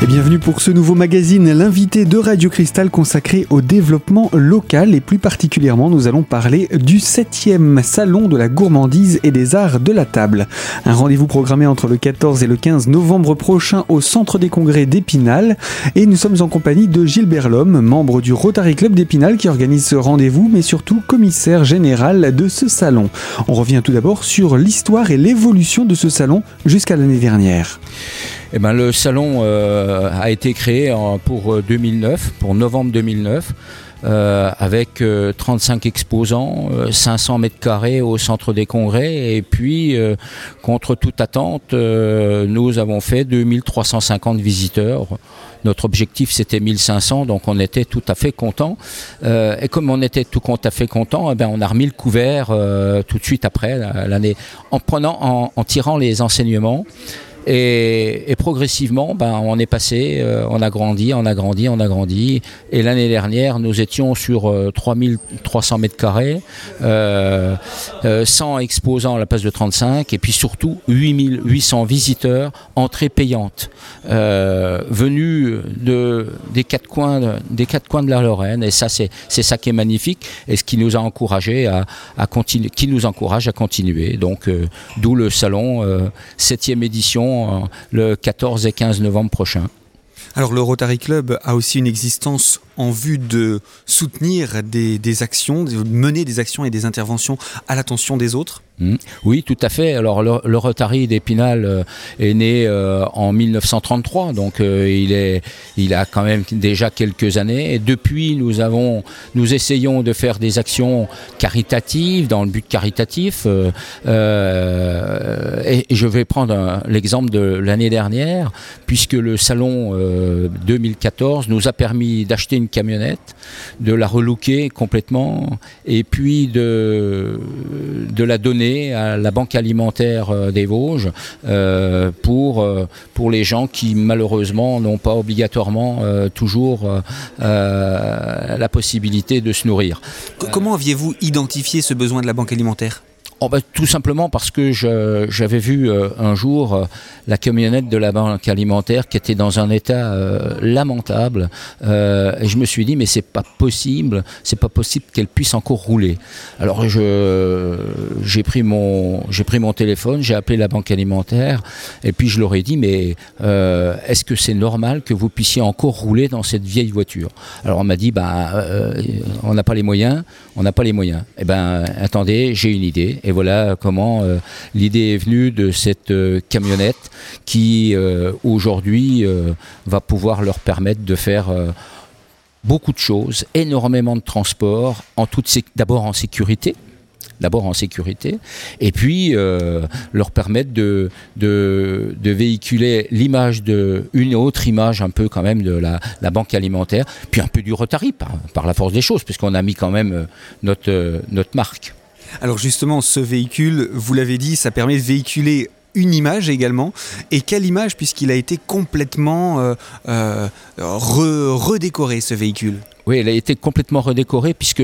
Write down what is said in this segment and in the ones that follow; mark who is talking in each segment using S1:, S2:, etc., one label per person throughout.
S1: Et bienvenue pour ce nouveau magazine, l'invité de Radio Cristal consacré au développement local et plus particulièrement nous allons parler du 7e salon de la gourmandise et des arts de la table. Un rendez-vous programmé entre le 14 et le 15 novembre prochain au centre des congrès d'Épinal et nous sommes en compagnie de Gilbert Lhomme, membre du Rotary Club d'Épinal qui organise ce rendez-vous mais surtout commissaire général de ce salon. On revient tout d'abord sur l'histoire et l'évolution de ce salon jusqu'à l'année dernière.
S2: Eh ben, le salon euh, a été créé pour 2009, euh, pour novembre 2009. Euh, avec 35 exposants, 500 mètres carrés au centre des congrès et puis contre toute attente, nous avons fait 2350 visiteurs. Notre objectif c'était 1500, donc on était tout à fait content. et comme on était tout à fait content, eh ben, on a remis le couvert tout de suite après l'année en prenant, en, en tirant les enseignements. Et, progressivement, ben, on est passé, euh, on a grandi, on a grandi, on a grandi. Et l'année dernière, nous étions sur 3300 euh, mètres carrés, 100 euh, exposants à la place de 35, et puis surtout 8800 visiteurs, entrées payantes, venus de, des, quatre coins, des quatre coins de la Lorraine. Et ça, c'est ça qui est magnifique, et ce qui nous a encouragé à, continuer, qui nous encourage à continuer. Donc, d'où le salon, 7e édition le 14 et 15 novembre prochain.
S1: Alors le Rotary Club a aussi une existence en vue de soutenir des, actions, de mener des actions et des interventions à l'attention des autres
S2: Hmm. Oui, tout à fait. Alors le, Rotary d'Épinal euh, est né euh, en 1933, donc euh, il est, il a quand même déjà quelques années. Depuis, nous avons, nous essayons de faire des actions caritatives dans le but caritatif. et, je vais prendre l'exemple de l'année dernière, puisque le salon 2014 nous a permis d'acheter une camionnette, de la relooker complètement, et puis de, de la donner à la Banque alimentaire euh, des Vosges euh, pour, euh, pour les gens qui malheureusement n'ont pas obligatoirement toujours la possibilité de se nourrir.
S1: Comment aviez-vous identifié ce besoin de la Banque alimentaire?
S2: Oh bah, tout simplement parce que j'avais vu euh, un jour euh, la camionnette de la banque alimentaire qui était dans un état euh, lamentable et je me suis dit mais c'est pas possible, c'est pas possible qu'elle puisse encore rouler. Alors j'ai pris mon téléphone, j'ai appelé la banque alimentaire et puis je leur ai dit mais est-ce que c'est normal que vous puissiez encore rouler dans cette vieille voiture? Alors on m'a dit bah on n'a pas les moyens, on n'a pas les moyens. Eh ben attendez, j'ai une idée et voilà comment euh, l'idée est venue de cette euh, camionnette qui euh, aujourd'hui va pouvoir leur permettre de faire beaucoup de choses, énormément de transport, en d'abord en sécurité, d'abord en sécurité, et puis leur permettre de, véhiculer l'image de une autre image un peu quand même de la, banque alimentaire, puis un peu du Rotary par, la force des choses, puisqu'on a mis quand même notre marque.
S1: Alors justement, ce véhicule, vous l'avez dit, ça permet de véhiculer une image également. Et quelle image, puisqu'il a été complètement euh, euh, redécoré, ce véhicule?
S2: Oui, il a été complètement redécoré puisque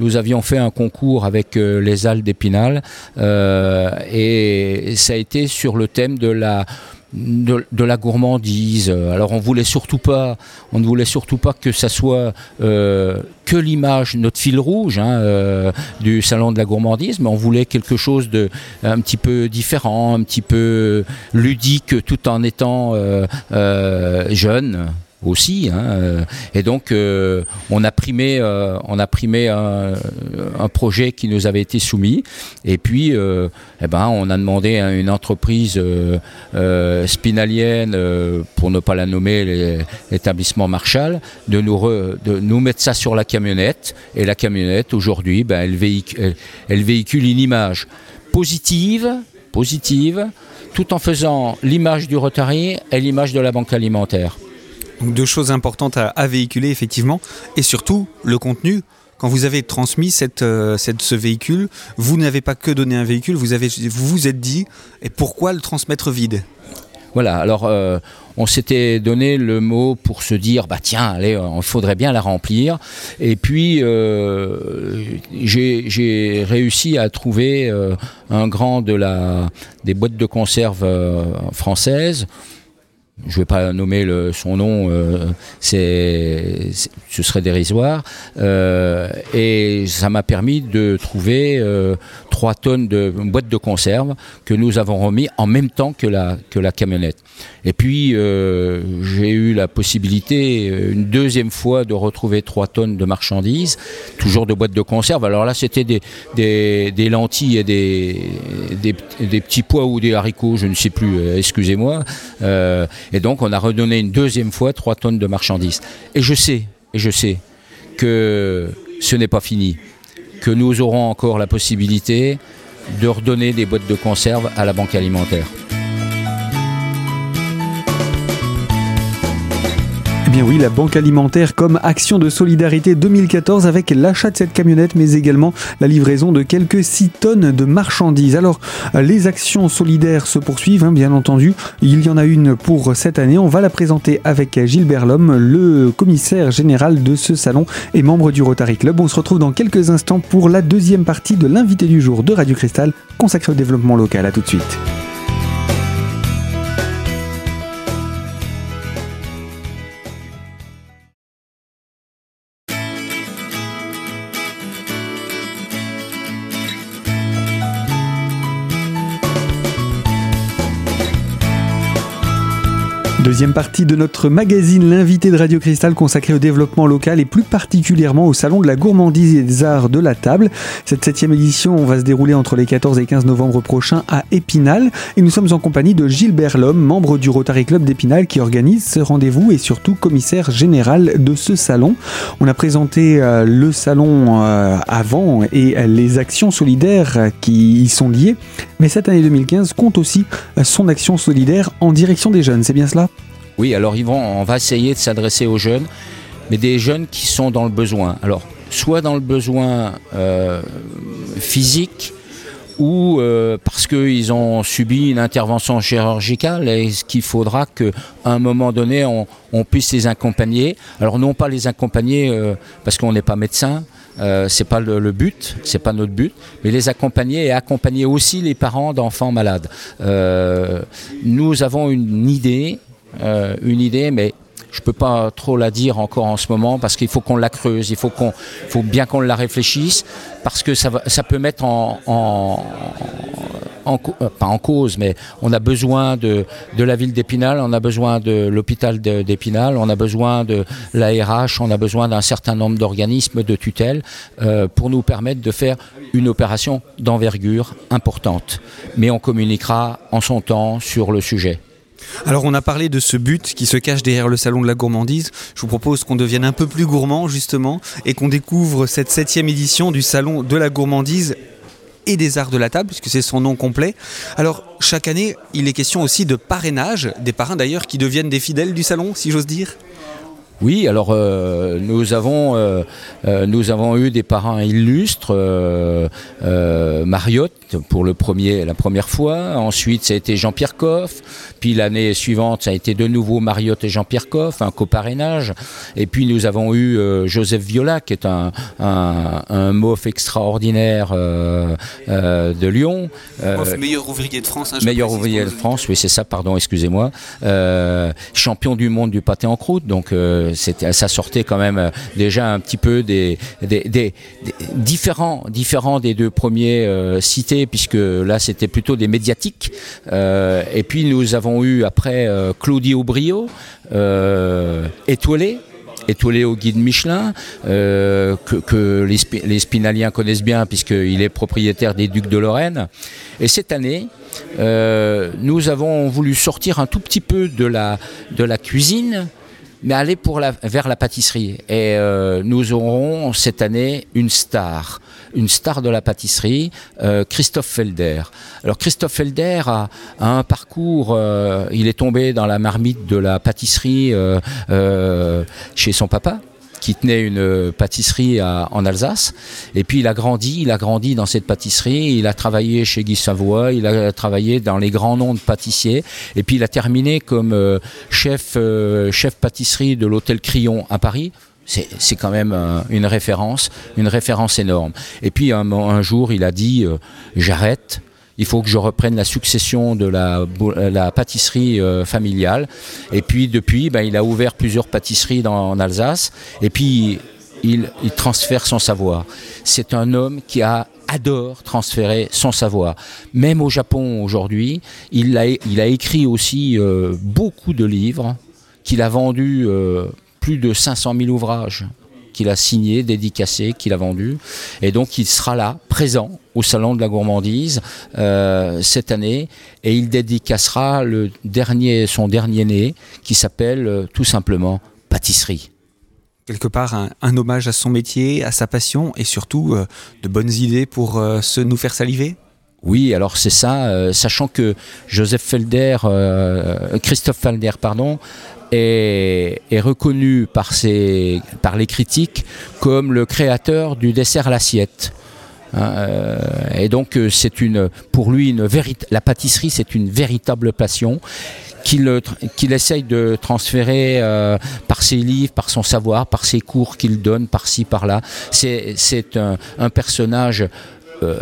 S2: nous avions fait un concours avec euh, les Halles d'Épinal et ça a été sur le thème de la de, la gourmandise. Alors on voulait surtout pas, on ne voulait surtout pas que ça soit euh, que l'image, notre fil rouge hein, euh, du salon de la gourmandise, mais on voulait quelque chose de un petit peu différent, un petit peu ludique, tout en étant euh, jeune aussi. Hein, euh, et donc, euh, on a primé, euh, un, projet qui nous avait été soumis. Et puis, eh ben, on a demandé à une entreprise spinalienne, pour ne pas la nommer, l'établissement Marshall, de nous, nous mettre ça sur la camionnette. Et la camionnette, aujourd'hui, ben, elle, véhicule, elle véhicule une image positive, positive, tout en faisant l'image du Rotary et l'image de la banque alimentaire.
S1: Donc deux choses importantes à, véhiculer effectivement, et surtout le contenu. Quand vous avez transmis euh, cette, ce véhicule, vous n'avez pas que donné un véhicule, vous avez, vous, vous êtes dit, et pourquoi le transmettre vide?
S2: Voilà, alors euh, on s'était donné le mot pour se dire, bah tiens, allez, il faudrait bien la remplir. Et puis euh, j'ai réussi à trouver un grand de la, des boîtes de conserve françaises je ne vais pas nommer son nom, euh, c'est, ce serait dérisoire. Euh, et ça m'a permis de trouver euh, 3 tonnes de boîtes de conserve que nous avons remis en même temps que la, camionnette. Et puis, euh, j'ai eu la possibilité une deuxième fois de retrouver 3 tonnes de marchandises, toujours de boîtes de conserve. Alors là, c'était des, lentilles et des, petits pois ou des haricots, je ne sais plus, excusez-moi. Et donc, on a redonné une deuxième fois 3 tonnes de marchandises. Et je sais, et je sais que ce n'est pas fini que nous aurons encore la possibilité de redonner des boîtes de conserve à la banque alimentaire.
S1: Eh bien oui, la Banque alimentaire comme action de solidarité 2014 avec l'achat de cette camionnette, mais également la livraison de quelques 6 tonnes de marchandises. Alors, les actions solidaires se poursuivent, hein, bien entendu. Il y en a une pour cette année. On va la présenter avec Gilbert Lhomme, le commissaire général de ce salon et membre du Rotary Club. On se retrouve dans quelques instants pour la deuxième partie de l'invité du jour de Radio Cristal consacrée au développement local. À tout de suite. Deuxième partie de notre magazine L'invité de Radio Cristal consacré au développement local et plus particulièrement au Salon de la gourmandise et des arts de la table. Cette septième édition va se dérouler entre les 14 et 15 novembre prochains à Épinal et nous sommes en compagnie de Gilbert Lhomme, membre du Rotary Club d'Épinal qui organise ce rendez-vous et surtout commissaire général de ce salon. On a présenté euh, le salon euh, avant et les actions solidaires qui y sont liées, mais cette année 2015 compte aussi son action solidaire en direction des jeunes, c'est bien cela?
S2: Oui, alors vont, on va essayer de s'adresser aux jeunes, mais des jeunes qui sont dans le besoin. Alors, soit dans le besoin euh, physique, ou euh, parce qu'ils ont subi une intervention chirurgicale et qu'il faudra qu'à un moment donné on, puisse les accompagner. Alors non pas les accompagner euh, parce qu'on n'est pas médecin, c'est pas le, le but, c'est pas notre but, mais les accompagner et accompagner aussi les parents d'enfants malades. Nous avons une idée, euh, une idée, mais je peux pas trop la dire encore en ce moment parce qu'il faut qu'on la creuse, il faut qu'on, faut bien qu'on la réfléchisse parce que ça, va, ça peut mettre en, en, en, pas en cause, mais on a besoin de, de la ville d'Épinal, on a besoin de l'hôpital d'Épinal, on a besoin de l'ARH, on a besoin d'un certain nombre d'organismes de tutelle euh, pour nous permettre de faire une opération d'envergure importante. Mais on communiquera en son temps sur le sujet.
S1: Alors on a parlé de ce but qui se cache derrière le salon de la gourmandise. Je vous propose qu'on devienne un peu plus gourmand justement et qu'on découvre cette septième édition du salon de la gourmandise et des arts de la table, puisque c'est son nom complet. Alors, chaque année, il est question aussi de parrainage, des parrains d'ailleurs qui deviennent des fidèles du salon, si j'ose dire
S2: oui, alors euh, nous avons euh, euh, nous avons eu des parrains illustres, Mariotte pour le premier la première fois, ensuite ça a été Jean-Pierre Coff, puis l'année suivante ça a été de nouveau Mariotte et Jean-Pierre Coff, un coparrainage, et puis nous avons eu Joseph Viola qui est un un, un MOF extraordinaire de Lyon,
S1: meilleur ouvrier de France, hein,
S2: meilleur ouvrier de France, oui c'est ça, pardon, excusez-moi, champion du monde du pâté en croûte, donc ça sortait quand même euh, déjà un petit peu des, des, différents, différents des deux premiers euh, cités, puisque là c'était plutôt des médiatiques. Euh, et puis nous avons eu après euh, Claudie Aubrio, euh, étoilé au guide Michelin, que, les, Spinaliens connaissent bien puisqu'il est propriétaire des Ducs de Lorraine. Et cette année, nous avons voulu sortir un tout petit peu de la cuisine mais aller pour la, vers la pâtisserie. Et euh, nous aurons cette année une star, une star de la pâtisserie, euh, Christophe Felder. Alors Christophe Felder a, un parcours, euh, il est tombé dans la marmite de la pâtisserie euh, euh, chez son papa qui tenait une pâtisserie à, en Alsace. Et puis il a grandi, il a grandi dans cette pâtisserie, il a travaillé chez Guy Savoie, il a travaillé dans les grands noms de pâtissiers. Et puis il a terminé comme euh, chef, euh, chef pâtisserie de l'hôtel Crillon à Paris. C'est quand même euh, une référence, une référence énorme. Et puis un, un jour, il a dit euh, j'arrête. Il faut que je reprenne la succession de la, pâtisserie familiale. Et puis depuis, ben, il a ouvert plusieurs pâtisseries en Alsace. Et puis il, transfère son savoir. C'est un homme qui a adore transférer son savoir. Même au Japon aujourd'hui, il a, écrit aussi euh, beaucoup de livres, qu'il a vendu euh, plus de 500 000 ouvrages qu'il a signés, dédicacés, qu'il a vendus. Et donc il sera là, présent au Salon de la Gourmandise euh, cette année, et il dédicacera le dernier, son dernier né, qui s'appelle tout simplement Pâtisserie.
S1: Quelque part un, hommage à son métier, à sa passion et surtout euh, de bonnes idées pour euh, se nous faire saliver?
S2: Oui, alors c'est ça, euh, sachant que Joseph Felder, Christophe Felder, pardon, est, reconnu par, ses, par les critiques comme le créateur du dessert à l'assiette. Hein, et donc c'est une, pour lui, une la pâtisserie, c'est une véritable passion qu'il essaye de transférer euh, par ses livres, par son savoir, par ses cours qu'il donne par-ci, par-là. C'est un, un, personnage euh,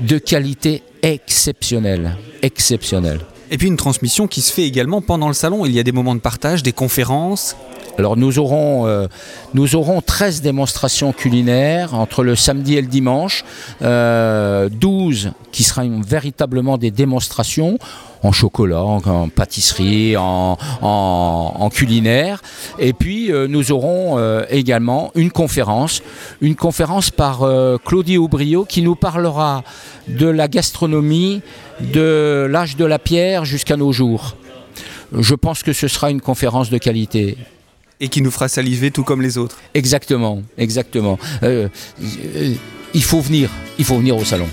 S2: de qualité exceptionnelle. Exceptionnelle.
S1: Et puis une transmission qui se fait également pendant le salon. Il y a des moments de partage, des conférences.
S2: Alors nous aurons, euh, nous aurons 13 démonstrations culinaires entre le samedi et le dimanche, euh, 12 qui seront véritablement des démonstrations en chocolat, en, pâtisserie, en, culinaire. Et puis euh, nous aurons euh, également une conférence, une conférence par Claudie Aubrio qui nous parlera de la gastronomie de l'âge de la pierre jusqu'à nos jours. Je pense que ce sera une conférence de qualité
S1: et qui nous fera saliver tout comme les autres.
S2: Exactement, exactement. Euh, euh, il faut venir, il faut venir au salon.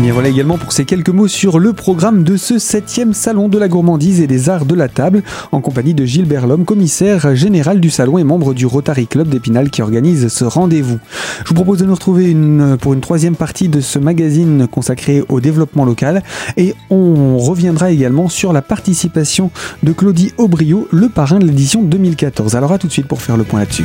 S1: Et bien voilà également pour ces quelques mots sur le programme de ce septième salon de la gourmandise et des arts de la table, en compagnie de Gilles Berlhomme, commissaire général du salon et membre du Rotary Club d'Épinal qui organise ce rendez-vous. Je vous propose de nous retrouver pour une troisième partie de ce magazine consacré au développement local et on reviendra également sur la participation de Claudie Aubrio, le parrain de l'édition 2014. Alors à tout de suite pour faire le point là-dessus.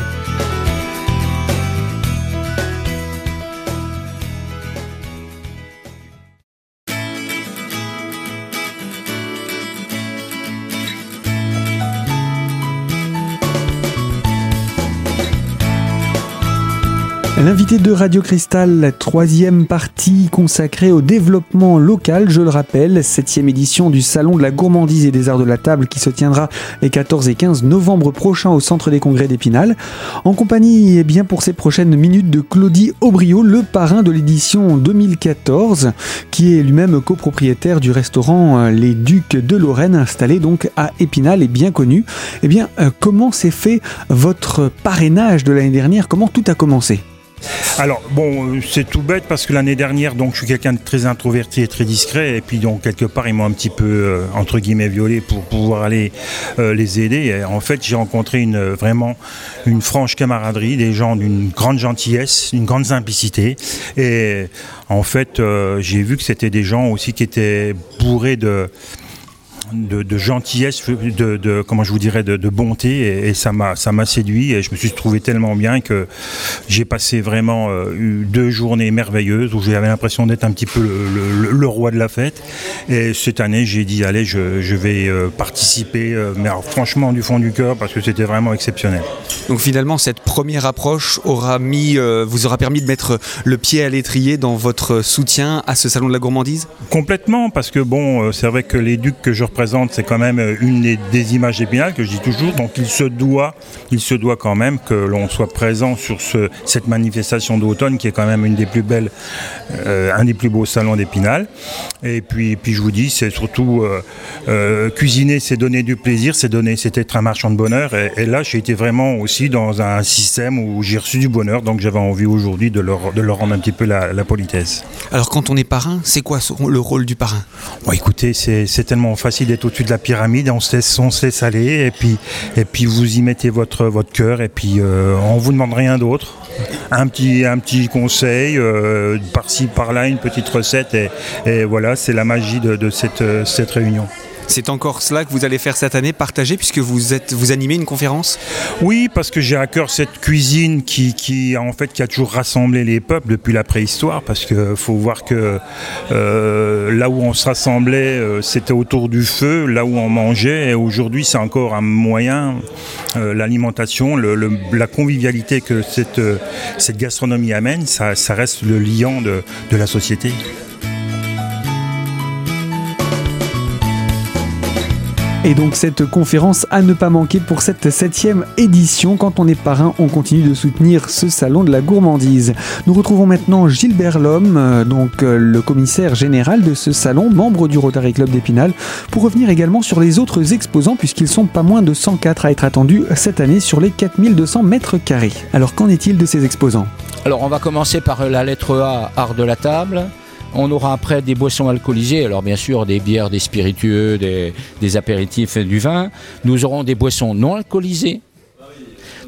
S1: L'invité de Radio Cristal, la troisième partie consacrée au développement local, je le rappelle, septième édition du Salon de la gourmandise et des arts de la table qui se tiendra les 14 et 15 novembre prochains au Centre des Congrès d'Épinal, en compagnie, eh bien, pour ces prochaines minutes de Claudie Aubrio, le parrain de l'édition 2014, qui est lui-même copropriétaire du restaurant euh, Les Ducs de Lorraine, installé donc à Épinal et bien connu. Eh bien, euh, comment s'est fait votre parrainage de l'année dernière? Comment tout a commencé?
S3: Alors bon, euh, c'est tout bête parce que l'année dernière, donc je suis quelqu'un de très introverti et très discret, et puis donc quelque part ils m'ont un petit peu euh, entre guillemets violé pour pouvoir aller euh, les aider. En fait, j'ai rencontré une vraiment une franche camaraderie, des gens d'une grande gentillesse, d'une grande simplicité, et en fait, j'ai vu que c'était des gens aussi qui étaient bourrés de de, gentillesse, de, comment je vous dirais, de, bonté, et, ça m'a ça m'a séduit, et je me suis trouvé tellement bien que j'ai passé vraiment euh, deux journées merveilleuses où j'avais l'impression d'être un petit peu le, roi de la fête. Et cette année, j'ai dit allez, je, vais euh, participer, euh, mais franchement du fond du cœur parce que c'était vraiment exceptionnel.
S1: Donc finalement, cette première approche aura mis, vous aura permis de mettre le pied à l'étrier dans votre soutien à ce salon de la gourmandise?
S3: Complètement, parce que bon, c'est vrai que les ducs que je représente, c'est quand même une des, images épinales que je dis toujours. Donc il se doit, il se doit quand même que l'on soit présent sur ce, cette manifestation d'automne qui est quand même une des plus belles, euh, un des plus beaux salons d'Épinal. Et puis, puis je vous dis, c'est surtout euh, euh, cuisiner, c'est donner du plaisir, c'est donner, c'est être un marchand de bonheur. Et, là, j'ai été vraiment aussi dans un système où j'ai reçu du bonheur, donc j'avais envie aujourd'hui de leur, de leur rendre un petit peu la, politesse.
S1: Alors quand on est parrain, c'est quoi le rôle du parrain?
S3: Bon, Écoutez, c'est tellement facile d'être au-dessus de la pyramide, on se laisse, aller, et puis, et puis vous y mettez votre, votre cœur, et puis euh, on vous demande rien d'autre. Un petit, un petit conseil, euh, par-ci, par-là, une petite recette, et, voilà, c'est la magie de, cette réunion.
S1: C'est encore cela que vous allez faire cette année, partager, puisque vous, êtes, vous animez une conférence?
S3: Oui, parce que j'ai à cœur cette cuisine qui, en fait, qui a toujours rassemblé les peuples depuis la préhistoire, parce qu'il faut voir que euh, là où on se rassemblait, euh, c'était autour du feu, là où on mangeait, et aujourd'hui c'est encore un moyen, euh, l'alimentation, la convivialité que cette, cette gastronomie amène, ça, reste le liant de la société.
S1: Et donc cette conférence à ne pas manquer pour cette septième édition. Quand on est parrain, on continue de soutenir ce salon de la gourmandise. Nous retrouvons maintenant Gilbert Lhomme, euh, donc euh, le commissaire général de ce salon, membre du Rotary Club d'Épinal, pour revenir également sur les autres exposants puisqu'ils sont pas moins de 104 à être attendus cette année sur les 4200 mètres carrés. Alors qu'en est-il de ces exposants?
S2: Alors on va commencer par la lettre A, art de la table. On aura après des boissons alcoolisées, alors bien sûr des bières, des spiritueux, des, apéritifs du vin. Nous aurons des boissons non alcoolisées.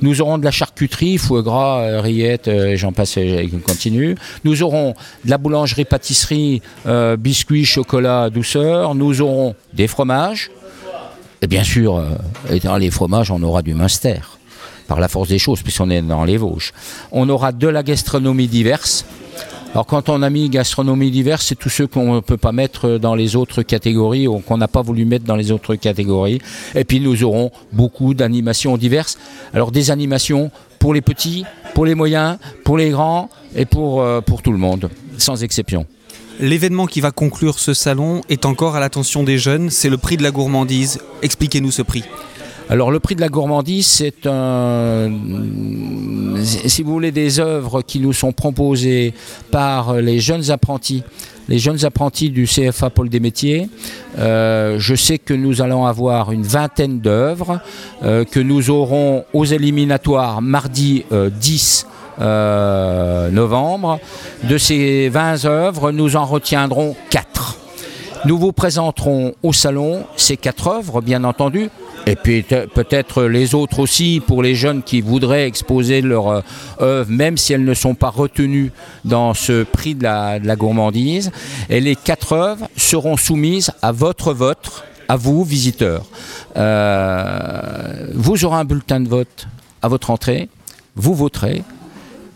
S2: Nous aurons de la charcuterie, foie gras, euh, rillettes, euh, j'en passe et continue. Nous aurons de la boulangerie-pâtisserie, euh, biscuits, chocolat, douceur. Nous aurons des fromages. Et bien sûr, étant les fromages, on aura du Munster par la force des choses, puisqu'on est dans les Vosges. On aura de la gastronomie diverse. Alors quand on a mis gastronomie diverse, c'est tous ceux qu'on ne peut pas mettre dans les autres catégories ou qu'on n'a pas voulu mettre dans les autres catégories. Et puis nous aurons beaucoup d'animations diverses. Alors des animations pour les petits, pour les moyens, pour les grands et pour, euh, pour tout le monde, sans exception.
S1: L'événement qui va conclure ce salon est encore à l'attention des jeunes, c'est le prix de la gourmandise. Expliquez-nous ce prix.
S2: Alors le prix de la gourmandise, c'est un, si vous voulez, des œuvres qui nous sont proposées par les jeunes apprentis les jeunes apprentis du CFA Pôle des métiers. Euh, je sais que nous allons avoir une vingtaine d'œuvres euh, que nous aurons aux éliminatoires mardi 10 euh, novembre. De ces 20 œuvres, nous en retiendrons 4. Nous vous présenterons au salon ces 4 œuvres, bien entendu, et puis peut-être les autres aussi pour les jeunes qui voudraient exposer leur euh, œuvre, même si elles ne sont pas retenues dans ce prix de la, gourmandise. Et les quatre œuvres seront soumises à votre vote, à vous, visiteurs. Euh, vous aurez un bulletin de vote à votre entrée, vous voterez,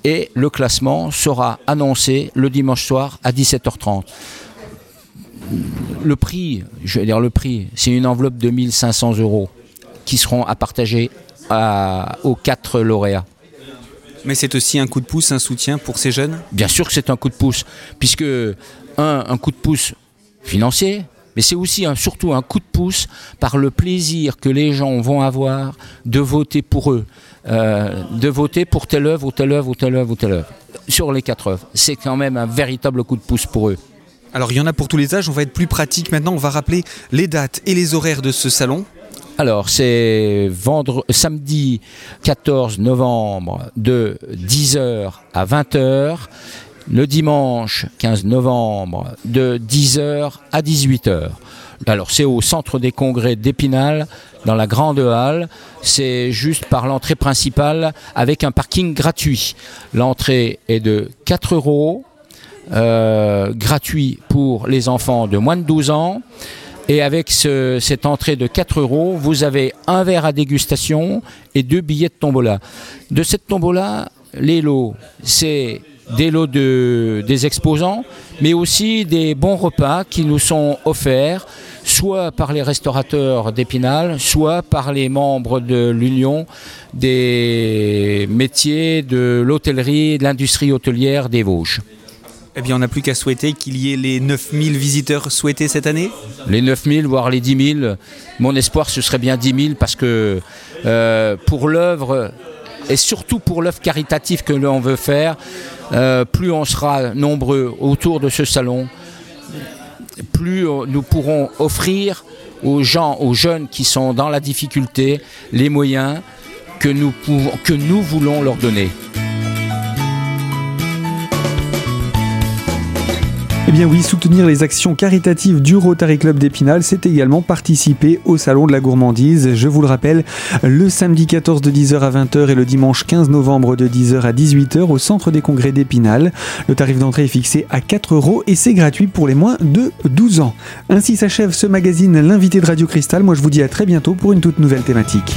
S2: et le classement sera annoncé le dimanche soir à 17h30 le prix, je vais dire le prix, c'est une enveloppe de 1500 euros qui seront à partager aux quatre lauréats.
S1: Mais c'est aussi un coup de pouce, un soutien pour ces jeunes?
S2: Bien sûr que c'est un coup de pouce, puisque un, un coup de pouce financier, mais c'est aussi un, surtout un coup de pouce par le plaisir que les gens vont avoir de voter pour eux, euh, de voter pour telle œuvre ou telle œuvre ou telle œuvre ou telle œuvre. Sur les quatre œuvres, c'est quand même un véritable coup de pouce pour eux.
S1: Alors il y en a pour tous les âges, on va être plus pratique maintenant, on va rappeler les dates et les horaires de ce salon.
S2: Alors, c'est samedi 14 novembre de 10h à 20h. Le dimanche 15 novembre de 10h à 18h. Alors c'est au centre des congrès d'Épinal, dans la grande halle. C'est juste par l'entrée principale avec un parking gratuit. L'entrée est de 4 euros, euh, gratuit pour les enfants de moins de 12 ans. Et avec cette entrée de 4 euros, vous avez un verre à dégustation et deux billets de tombola. De cette tombola, les lots, c'est des lots de, des exposants, mais aussi des bons repas qui nous sont offerts, soit par les restaurateurs d'Épinal, soit par les membres de l'Union des métiers de l'hôtellerie de l'industrie hôtelière des Vosges.
S1: Eh bien, on n'a plus qu'à souhaiter qu'il y ait les 9000 visiteurs souhaités cette année
S2: Les 9000, voire les 10 000. Mon espoir, ce serait bien 10 000 parce que euh, pour l'œuvre, et surtout pour l'œuvre caritative que l'on veut faire, euh, plus on sera nombreux autour de ce salon, plus nous pourrons offrir aux gens, aux jeunes qui sont dans la difficulté, les moyens que nous, pouvons, que nous voulons leur donner.
S1: Eh bien oui, soutenir les actions caritatives du Rotary Club d'Épinal, c'est également participer au Salon de la Gourmandise. Je vous le rappelle, le samedi 14 de 10h à 20h et le dimanche 15 novembre de 10h à 18h au Centre des Congrès d'Épinal. Le tarif d'entrée est fixé à 4 euros et c'est gratuit pour les moins de 12 ans. Ainsi s'achève ce magazine L'invité de Radio Cristal. Moi je vous dis à très bientôt pour une toute nouvelle thématique.